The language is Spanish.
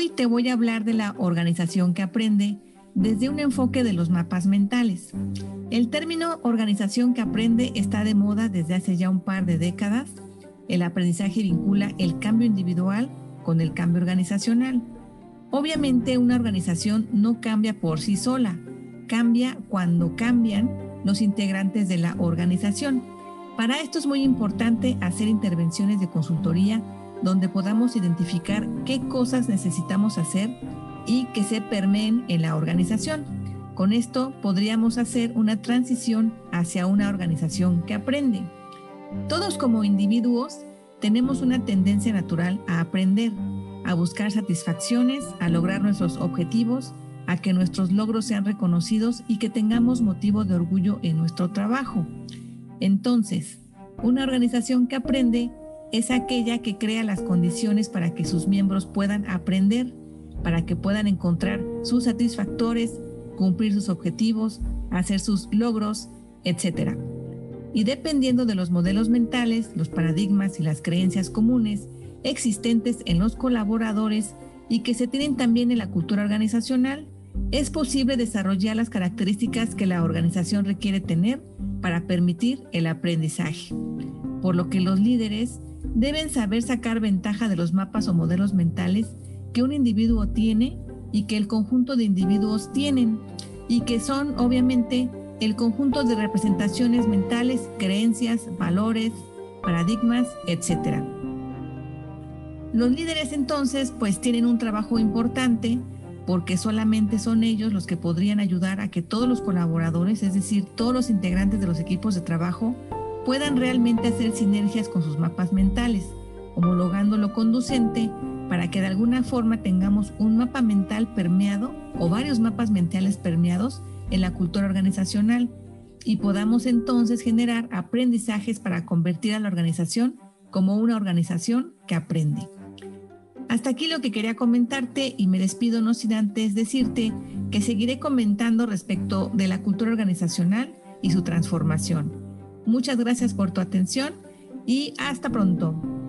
Hoy te voy a hablar de la organización que aprende desde un enfoque de los mapas mentales. El término organización que aprende está de moda desde hace ya un par de décadas. El aprendizaje vincula el cambio individual con el cambio organizacional. Obviamente una organización no cambia por sí sola, cambia cuando cambian los integrantes de la organización. Para esto es muy importante hacer intervenciones de consultoría donde podamos identificar qué cosas necesitamos hacer y que se permeen en la organización. Con esto podríamos hacer una transición hacia una organización que aprende. Todos como individuos tenemos una tendencia natural a aprender, a buscar satisfacciones, a lograr nuestros objetivos, a que nuestros logros sean reconocidos y que tengamos motivo de orgullo en nuestro trabajo. Entonces, una organización que aprende es aquella que crea las condiciones para que sus miembros puedan aprender, para que puedan encontrar sus satisfactores, cumplir sus objetivos, hacer sus logros, etc. Y dependiendo de los modelos mentales, los paradigmas y las creencias comunes existentes en los colaboradores y que se tienen también en la cultura organizacional, es posible desarrollar las características que la organización requiere tener para permitir el aprendizaje. Por lo que los líderes deben saber sacar ventaja de los mapas o modelos mentales que un individuo tiene y que el conjunto de individuos tienen y que son obviamente el conjunto de representaciones mentales, creencias, valores, paradigmas, etc. Los líderes entonces pues tienen un trabajo importante porque solamente son ellos los que podrían ayudar a que todos los colaboradores, es decir, todos los integrantes de los equipos de trabajo, puedan realmente hacer sinergias con sus mapas mentales, homologando lo conducente para que de alguna forma tengamos un mapa mental permeado o varios mapas mentales permeados en la cultura organizacional y podamos entonces generar aprendizajes para convertir a la organización como una organización que aprende. Hasta aquí lo que quería comentarte y me despido no sin antes decirte que seguiré comentando respecto de la cultura organizacional y su transformación. Muchas gracias por tu atención y hasta pronto.